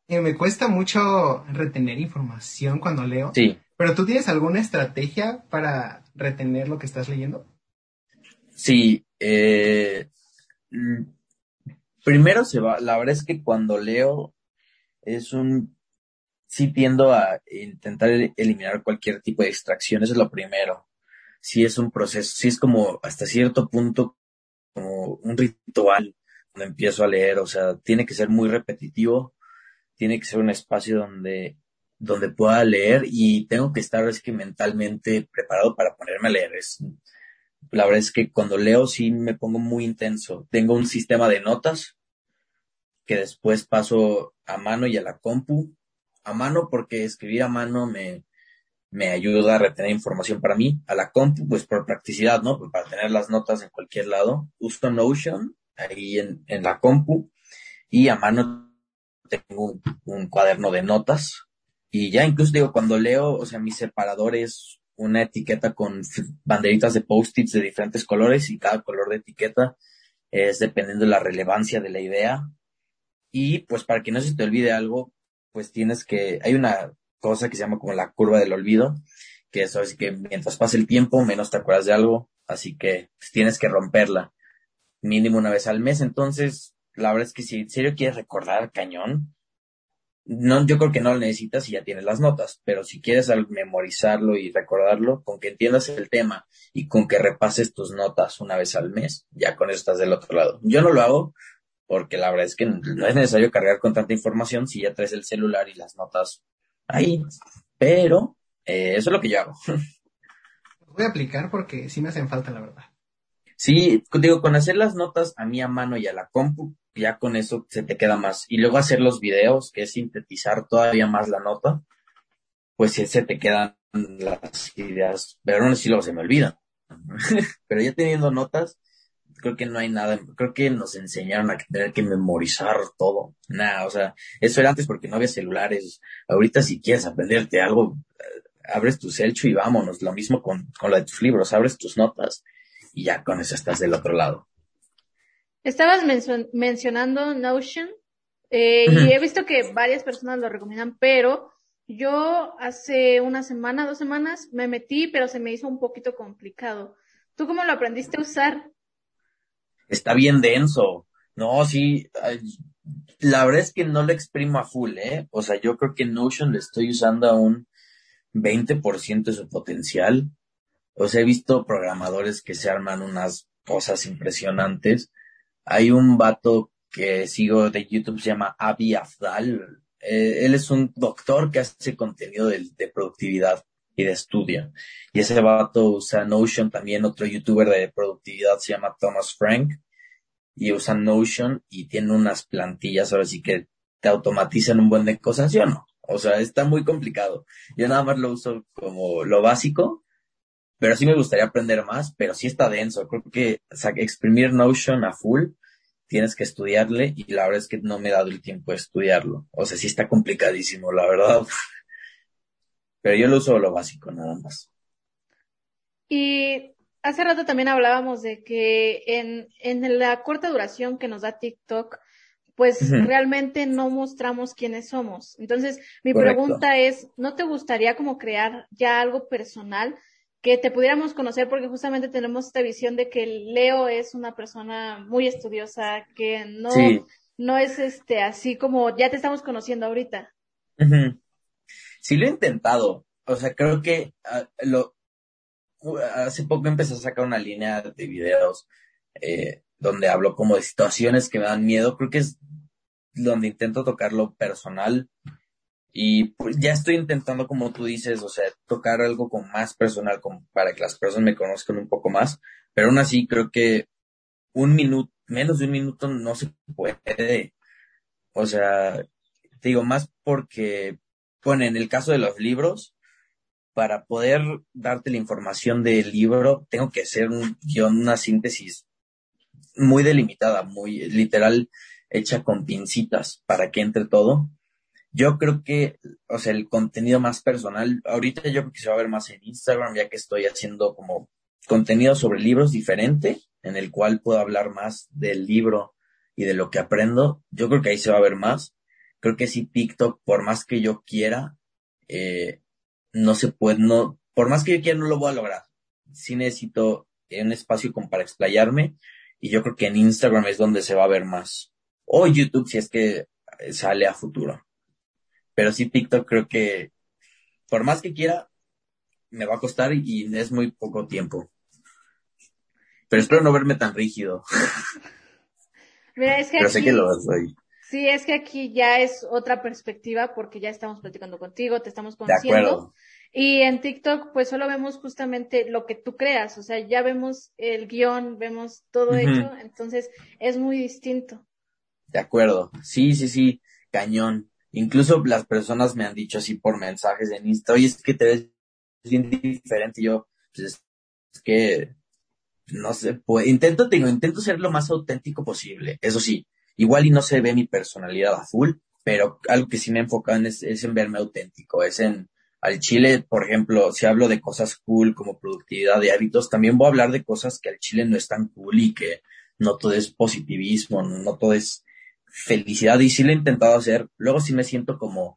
eh, me cuesta mucho retener información cuando leo. Sí. Pero tú tienes alguna estrategia para retener lo que estás leyendo? Sí. Eh, primero se va, la verdad es que cuando leo es un, sí tiendo a intentar eliminar cualquier tipo de distracción, eso es lo primero. Sí es un proceso, sí es como hasta cierto punto como un ritual empiezo a leer, o sea, tiene que ser muy repetitivo, tiene que ser un espacio donde, donde pueda leer y tengo que estar es que mentalmente preparado para ponerme a leer. Es, la verdad es que cuando leo sí me pongo muy intenso. Tengo un sistema de notas que después paso a mano y a la compu. A mano porque escribir a mano me, me ayuda a retener información para mí. A la compu, pues por practicidad, ¿no? Para tener las notas en cualquier lado. Uso Notion ahí en, en la compu y a mano tengo un, cuaderno de notas. Y ya incluso digo, cuando leo, o sea, mi separador es una etiqueta con banderitas de post-its de diferentes colores y cada color de etiqueta es dependiendo de la relevancia de la idea. Y pues para que no se te olvide algo, pues tienes que, hay una cosa que se llama como la curva del olvido, que eso es que mientras pasa el tiempo, menos te acuerdas de algo, así que pues, tienes que romperla mínimo una vez al mes. Entonces, la verdad es que si en serio quieres recordar cañón, no, yo creo que no lo necesitas y ya tienes las notas, pero si quieres memorizarlo y recordarlo, con que entiendas el tema y con que repases tus notas una vez al mes, ya con eso estás del otro lado. Yo no lo hago porque la verdad es que no es necesario cargar con tanta información si ya traes el celular y las notas ahí. Pero eh, eso es lo que yo hago. Voy a aplicar porque sí me hacen falta, la verdad. Sí, digo, con hacer las notas a mí a mano y a la compu, ya con eso se te queda más. Y luego hacer los videos, que es sintetizar todavía más la nota, pues se te quedan las ideas, pero sé si luego se me olvidan. pero ya teniendo notas, creo que no hay nada, creo que nos enseñaron a tener que memorizar todo. Nada, o sea, eso era antes porque no había celulares. Ahorita si quieres aprenderte algo, eh, abres tu selcho y vámonos. Lo mismo con, con de tus libros, abres tus notas y ya con eso estás del otro lado. Estabas mencionando Notion eh, y he visto que varias personas lo recomiendan, pero yo hace una semana, dos semanas me metí, pero se me hizo un poquito complicado. ¿Tú cómo lo aprendiste a usar? está bien denso. No, sí, la verdad es que no lo exprimo a full, ¿eh? O sea, yo creo que Notion le estoy usando a un 20% de su potencial. O sea, he visto programadores que se arman unas cosas impresionantes. Hay un vato que sigo de YouTube, se llama Avi Afdal. Eh, él es un doctor que hace contenido de, productividad y de estudio. Y ese vato usa Notion también, otro youtuber de productividad se llama Thomas Frank y usa Notion y tiene unas plantillas ahora sí que te automatizan un buen de cosas, yo no. O sea, está muy complicado. Yo nada más lo uso como lo básico, pero sí me gustaría aprender más, pero sí está denso. Creo que o sea, exprimir Notion a full tienes que estudiarle y la verdad es que no me he dado el tiempo de estudiarlo. O sea, sí está complicadísimo, la verdad. Pero yo lo uso lo básico, nada más. Y hace rato también hablábamos de que en, en la corta duración que nos da TikTok, pues realmente no mostramos quiénes somos. Entonces, mi pregunta es, ¿no te gustaría como crear ya algo personal que te pudiéramos conocer? Porque justamente tenemos esta visión de que Leo es una persona muy estudiosa, que no, no es este así como ya te estamos conociendo ahorita. Sí lo he intentado. O sea, creo que ah, lo, hace poco empecé a sacar una línea de videos eh, donde hablo como de situaciones que me dan miedo. Creo que es donde intento tocar lo personal. Y pues ya estoy intentando, como tú dices, o sea, tocar algo con más personal, como para que las personas me conozcan un poco más. Pero aún así, creo que un minuto, menos de un minuto no se puede. O sea, te digo más porque, bueno, en el caso de los libros, para poder darte la información del libro, tengo que hacer un guion, una síntesis muy delimitada, muy literal, hecha con pincitas para que entre todo. Yo creo que, o sea, el contenido más personal, ahorita yo creo que se va a ver más en Instagram, ya que estoy haciendo como contenido sobre libros diferente, en el cual puedo hablar más del libro y de lo que aprendo. Yo creo que ahí se va a ver más. Creo que si TikTok, por más que yo quiera, eh, no se puede, no, por más que yo quiera, no lo voy a lograr. Sí necesito un espacio como para explayarme y yo creo que en Instagram es donde se va a ver más. O YouTube si es que sale a futuro. Pero sí TikTok creo que por más que quiera, me va a costar y es muy poco tiempo. Pero espero no verme tan rígido. Mira, es que Pero sé que lo soy. Sí, es que aquí ya es otra perspectiva porque ya estamos platicando contigo, te estamos conociendo. Y en TikTok, pues solo vemos justamente lo que tú creas, o sea, ya vemos el guion, vemos todo hecho, entonces es muy distinto. De acuerdo, sí, sí, sí, cañón. Incluso las personas me han dicho así por mensajes en Insta, oye, es que te ves bien diferente. Y yo, pues es que, no sé, pues intento, digo, intento ser lo más auténtico posible. Eso sí, igual y no se ve mi personalidad a full, pero algo que sí me he en es, es en verme auténtico, es en, al Chile, por ejemplo, si hablo de cosas cool como productividad de hábitos, también voy a hablar de cosas que al Chile no es tan cool y que no todo es positivismo, no todo es felicidad. Y sí lo he intentado hacer. Luego sí me siento como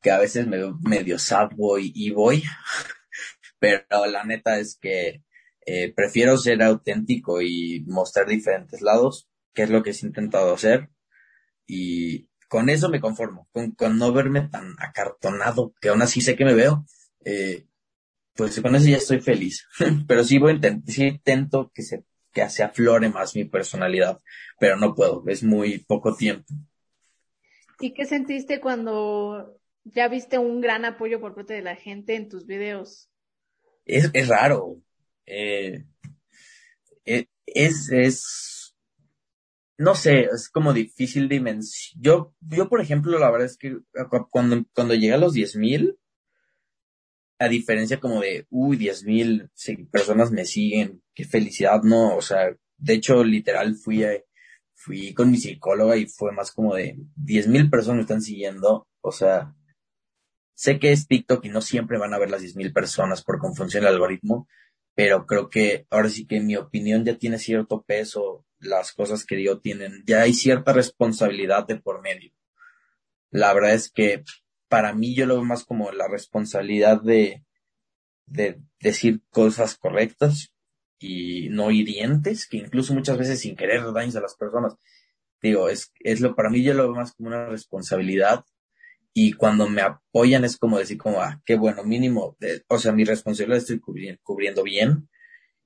que a veces me veo medio sad boy y voy. Pero la neta es que eh, prefiero ser auténtico y mostrar diferentes lados, que es lo que he intentado hacer. Y, con eso me conformo, con, no verme tan acartonado, que aún así sé que me veo, eh, pues con eso ya estoy feliz. pero sí voy a sí intento que se, que se aflore más mi personalidad, pero no puedo, es muy poco tiempo. ¿Y qué sentiste cuando ya viste un gran apoyo por parte de la gente en tus videos? Es, es raro. Eh, eh es, es, no sé, es como difícil de Yo, yo, por ejemplo, la verdad es que cuando, cuando llegué a los 10.000, a diferencia como de, uy, 10.000 personas me siguen, qué felicidad, no, o sea, de hecho, literal, fui fui con mi psicóloga y fue más como de 10.000 personas me están siguiendo, o sea, sé que es TikTok y no siempre van a ver las 10.000 personas por cómo funciona el algoritmo, pero creo que ahora sí que mi opinión ya tiene cierto peso las cosas que Dios tienen, ya hay cierta responsabilidad de por medio. La verdad es que para mí yo lo veo más como la responsabilidad de, de decir cosas correctas y no hirientes, que incluso muchas veces sin querer daños a las personas. Digo, es, es lo, para mí yo lo veo más como una responsabilidad y cuando me apoyan es como decir como, ah, qué bueno, mínimo, o sea, mi responsabilidad estoy cubriendo bien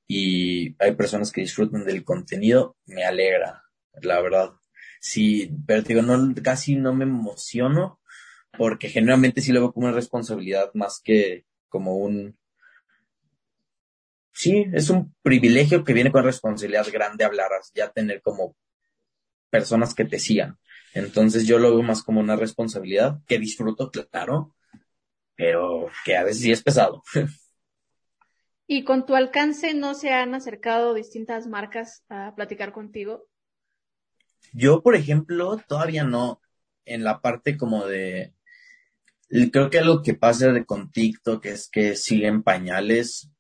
y hay personas que disfrutan del contenido, me alegra, la verdad. Sí, pero digo, no, casi no me emociono porque generalmente sí lo veo como una responsabilidad más que como un, sí, es un privilegio que viene con responsabilidad grande hablar, ya tener como personas que te sigan. Entonces yo lo veo más como una responsabilidad que disfruto, claro, pero que a veces sí es pesado. ¿Y con tu alcance no se han acercado distintas marcas a platicar contigo? Yo, por ejemplo, todavía no. En la parte como de. Creo que algo que pasa de con TikTok es que siguen pañales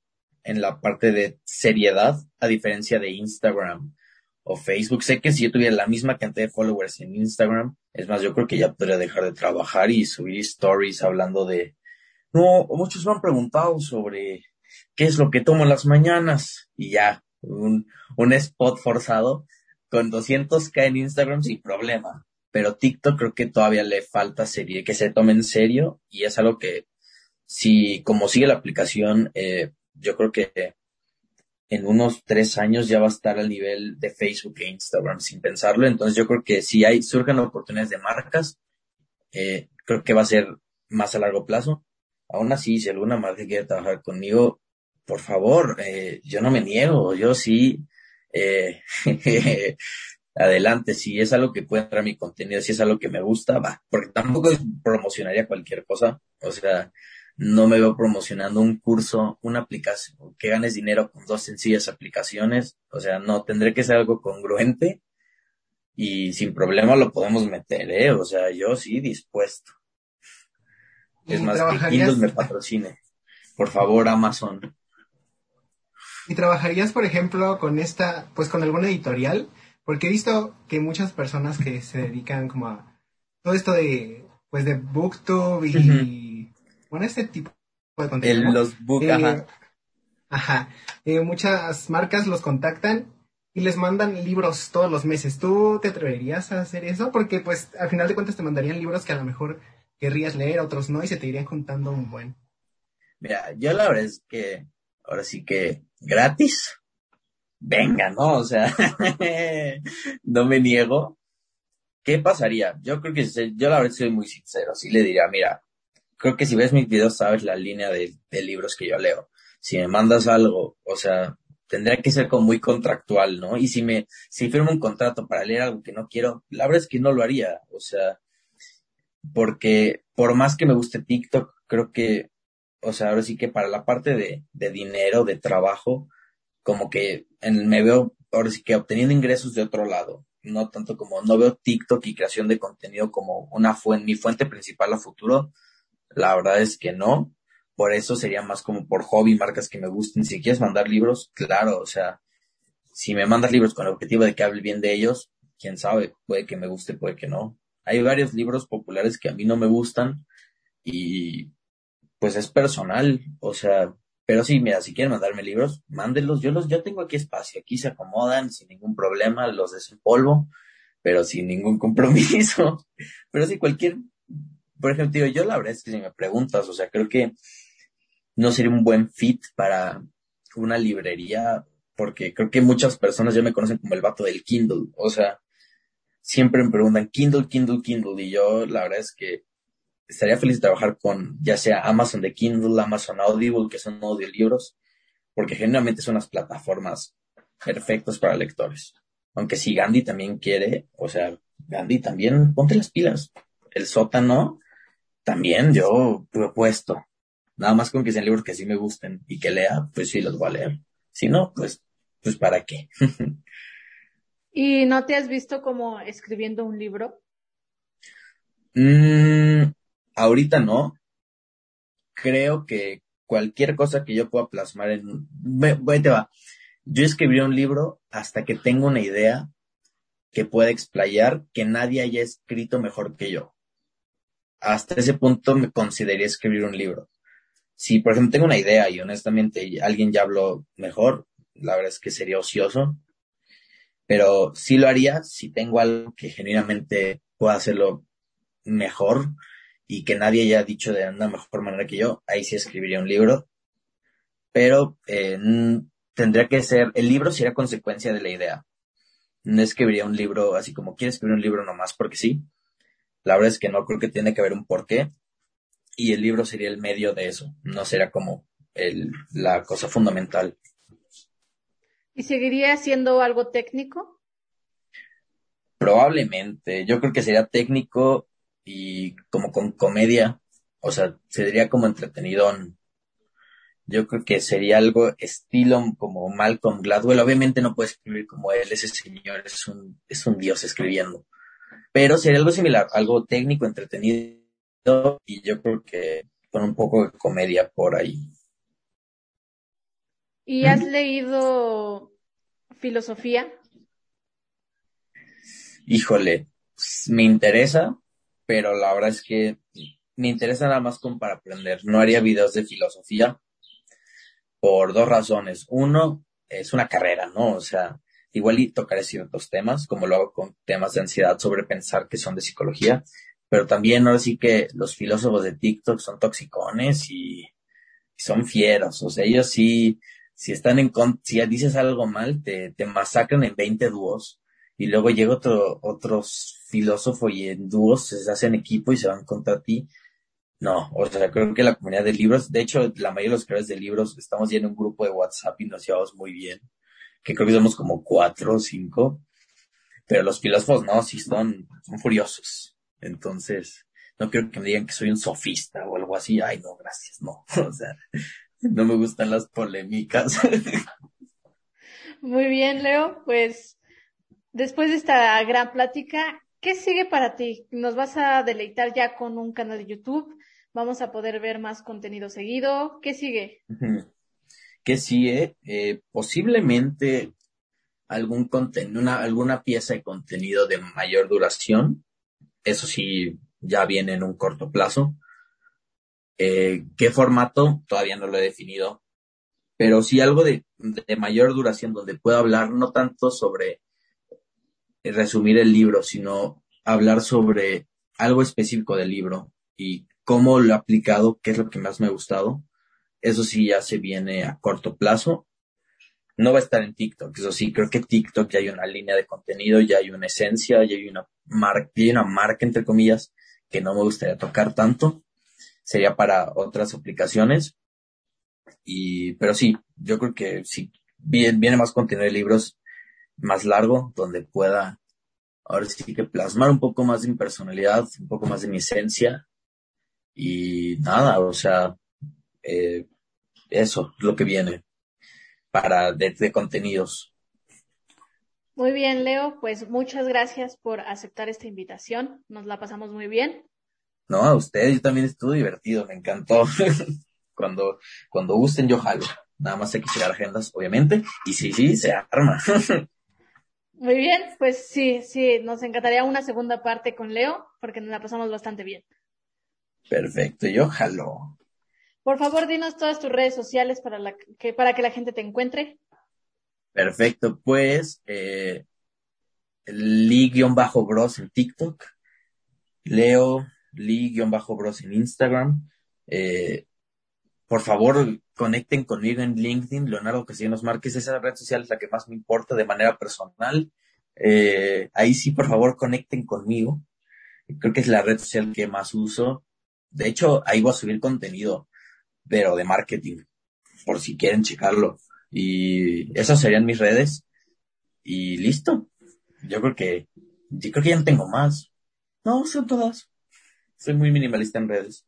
en la parte de seriedad, a diferencia de Instagram o Facebook. Sé que si yo tuviera la misma cantidad de followers en Instagram, es más, yo creo que ya podría dejar de trabajar y subir stories hablando de. No, muchos me han preguntado sobre qué es lo que tomo en las mañanas y ya, un, un spot forzado con 200k en Instagram sin problema. Pero TikTok creo que todavía le falta serie, que se tome en serio y es algo que si como sigue la aplicación, eh, yo creo que en unos tres años ya va a estar al nivel de Facebook e Instagram sin pensarlo. Entonces yo creo que si hay, surgen oportunidades de marcas, eh, creo que va a ser más a largo plazo. Aún así, si alguna marca quiere trabajar conmigo, por favor, eh, yo no me niego, yo sí, eh, adelante, si es algo que puede entrar mi contenido, si es algo que me gusta, va, porque tampoco promocionaría cualquier cosa, o sea, no me veo promocionando un curso, una aplicación, que ganes dinero con dos sencillas aplicaciones. O sea, no, tendré que ser algo congruente y sin problema lo podemos meter, ¿eh? O sea, yo sí dispuesto. Es más, que Kindle me patrocine. Por favor, Amazon. ¿Y trabajarías, por ejemplo, con esta, pues con alguna editorial? Porque he visto que muchas personas que se dedican como a todo esto de, pues de booktube y bueno, este tipo de contenido. los book, eh, ajá. Ajá. Eh, muchas marcas los contactan y les mandan libros todos los meses. ¿Tú te atreverías a hacer eso? Porque pues al final de cuentas te mandarían libros que a lo mejor querrías leer, otros no, y se te irían juntando un buen. Mira, yo la verdad es que ahora sí que gratis. Venga, ¿no? O sea, no me niego. ¿Qué pasaría? Yo creo que yo la verdad soy muy sincero. Sí le diría, mira, creo que si ves mis videos sabes la línea de, libros que yo leo. Si me mandas algo, o sea, tendría que ser como muy contractual, ¿no? Y si me, si firmo un contrato para leer algo que no quiero, la verdad es que no lo haría, o sea, porque por más que me guste TikTok, creo que, o sea, ahora sí que para la parte de, de dinero, de trabajo, como que en, me veo, ahora sí que obteniendo ingresos de otro lado, no tanto como, no veo TikTok y creación de contenido como una fuente, mi fuente principal a futuro, la verdad es que no. Por eso sería más como por hobby, marcas que me gusten. Si quieres mandar libros, claro, o sea, si me mandas libros con el objetivo de que hable bien de ellos, quién sabe, puede que me guste, puede que no. Hay varios libros populares que a mí no me gustan y pues es personal, o sea, pero sí, mira, si quieren mandarme libros, mándenlos. Yo los, yo tengo aquí espacio, aquí se acomodan sin ningún problema, los desempolvo, pero sin ningún compromiso. Pero si cualquier por ejemplo, yo la verdad es que si me preguntas, o sea, creo que no sería un buen fit para una librería, porque creo que muchas personas ya me conocen como el vato del Kindle, o sea, siempre me preguntan Kindle, Kindle, Kindle, y yo la verdad es que estaría feliz de trabajar con ya sea Amazon de Kindle, Amazon Audible, que son audiolibros, porque generalmente son las plataformas perfectas para lectores. Aunque si Gandhi también quiere, o sea, Gandhi también, ponte las pilas. El sótano también yo he puesto. Nada más con que sean libros que sí me gusten y que lea, pues sí los voy a leer. Si no, pues, pues para qué. ¿Y no te has visto como escribiendo un libro? Mm, ahorita no. Creo que cualquier cosa que yo pueda plasmar en... Voy, te va. Yo escribiré un libro hasta que tenga una idea que pueda explayar que nadie haya escrito mejor que yo hasta ese punto me consideraría escribir un libro. Si, por ejemplo, tengo una idea y honestamente alguien ya habló mejor, la verdad es que sería ocioso, pero sí lo haría si tengo algo que genuinamente pueda hacerlo mejor y que nadie haya dicho de una mejor manera que yo, ahí sí escribiría un libro, pero eh, tendría que ser, el libro sería consecuencia de la idea. No escribiría un libro así como quiero escribir un libro nomás porque sí. La verdad es que no creo que tiene que haber un porqué y el libro sería el medio de eso, no será como el, la cosa fundamental. ¿Y seguiría siendo algo técnico? Probablemente, yo creo que sería técnico y como con comedia, o sea, sería como entretenido. Yo creo que sería algo estilo como Malcolm Gladwell. Obviamente no puede escribir como él, ese señor es un, es un dios escribiendo. Pero sería algo similar, algo técnico, entretenido y yo creo que con un poco de comedia por ahí. ¿Y has leído filosofía? Híjole, me interesa, pero la verdad es que me interesa nada más como para aprender. No haría videos de filosofía por dos razones. Uno, es una carrera, ¿no? O sea, igual y tocaré ciertos temas, como lo hago con temas de ansiedad sobre pensar que son de psicología, pero también ahora sí que los filósofos de TikTok son toxicones y, son fieros, o sea, ellos sí, si están en si dices algo mal, te, te masacran en 20 dúos y luego llega otro, otro filósofo y en dúos se hacen equipo y se van contra ti. No, o sea, creo que la comunidad de libros, de hecho, la mayoría de los creadores de libros estamos ya en un grupo de WhatsApp y nos llevamos muy bien, que creo que somos como cuatro o cinco, pero los filósofos no, sí son, son furiosos. Entonces, no quiero que me digan que soy un sofista o algo así. Ay, no, gracias, no. O sea, no me gustan las polémicas. Muy bien, Leo. Pues después de esta gran plática, ¿qué sigue para ti? ¿Nos vas a deleitar ya con un canal de YouTube? ¿Vamos a poder ver más contenido seguido? ¿Qué sigue? ¿Qué sigue? Eh, posiblemente algún contenido, una, alguna pieza de contenido de mayor duración eso sí, ya viene en un corto plazo. Eh, ¿Qué formato? Todavía no lo he definido. Pero sí algo de, mayor duración donde pueda hablar no tanto sobre resumir el libro, sino hablar sobre algo específico del libro y cómo lo he aplicado, qué es lo que más me ha gustado. Eso sí ya se viene a corto plazo. No va a estar en TikTok, eso sí, creo que TikTok ya hay una línea de contenido, ya hay una esencia, ya hay una marca, una marca entre comillas que no me gustaría tocar tanto. Sería para otras aplicaciones. Y, pero sí, yo creo que sí, viene, viene más contenido de libros más largo, donde pueda ahora sí que plasmar un poco más de mi personalidad, un poco más de mi esencia. Y nada, o sea, eh, eso es lo que viene para de contenidos. Muy bien, Leo, pues muchas gracias por aceptar esta invitación. Nos la pasamos muy bien. No, a ustedes, yo también estuve divertido, me encantó. cuando, cuando gusten, yo jalo. Nada más hay que tirar agendas, obviamente. Y sí, sí, se arma. muy bien, pues sí, sí, nos encantaría una segunda parte con Leo, porque nos la pasamos bastante bien. Perfecto, yo jalo. Por favor, dinos todas tus redes sociales para, que, para que la gente te encuentre. Perfecto, pues eh, Lee-Bros en TikTok, Leo Lee-Bros en Instagram. Eh, por favor, conecten conmigo en LinkedIn, Leonardo Castellanos Márquez, esa red social es la que más me importa de manera personal. Eh, ahí sí, por favor, conecten conmigo. Creo que es la red social que más uso. De hecho, ahí voy a subir contenido, pero de marketing, por si quieren checarlo. Y esas serían mis redes. Y listo. Yo creo que, yo creo que ya no tengo más. No, son todas. Soy muy minimalista en redes.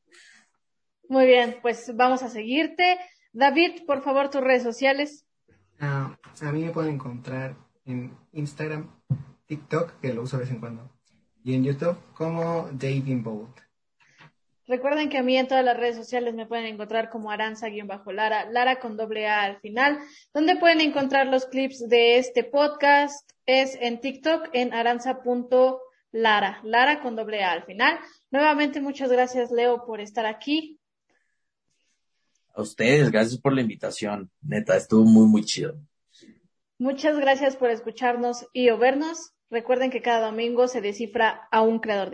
Muy bien, pues vamos a seguirte. David, por favor, tus redes sociales. Ah, a mí me pueden encontrar en Instagram, TikTok, que lo uso de vez en cuando, y en YouTube como David Bolt. Recuerden que a mí en todas las redes sociales me pueden encontrar como Aranza-Lara, Lara con doble A al final. Donde pueden encontrar los clips de este podcast es en TikTok en aranza.lara, Lara con doble A al final. Nuevamente muchas gracias Leo por estar aquí. A ustedes, gracias por la invitación. Neta, estuvo muy, muy chido. Muchas gracias por escucharnos y o vernos. Recuerden que cada domingo se descifra a un creador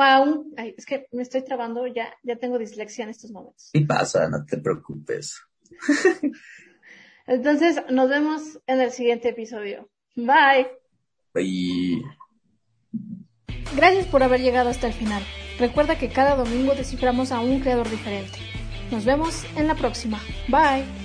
a un, ay, es que me estoy trabando, ya, ya tengo dislexia en estos momentos. Y pasa, no te preocupes. Entonces, nos vemos en el siguiente episodio. Bye. Bye. Gracias por haber llegado hasta el final. Recuerda que cada domingo desciframos a un creador diferente. Nos vemos en la próxima. Bye.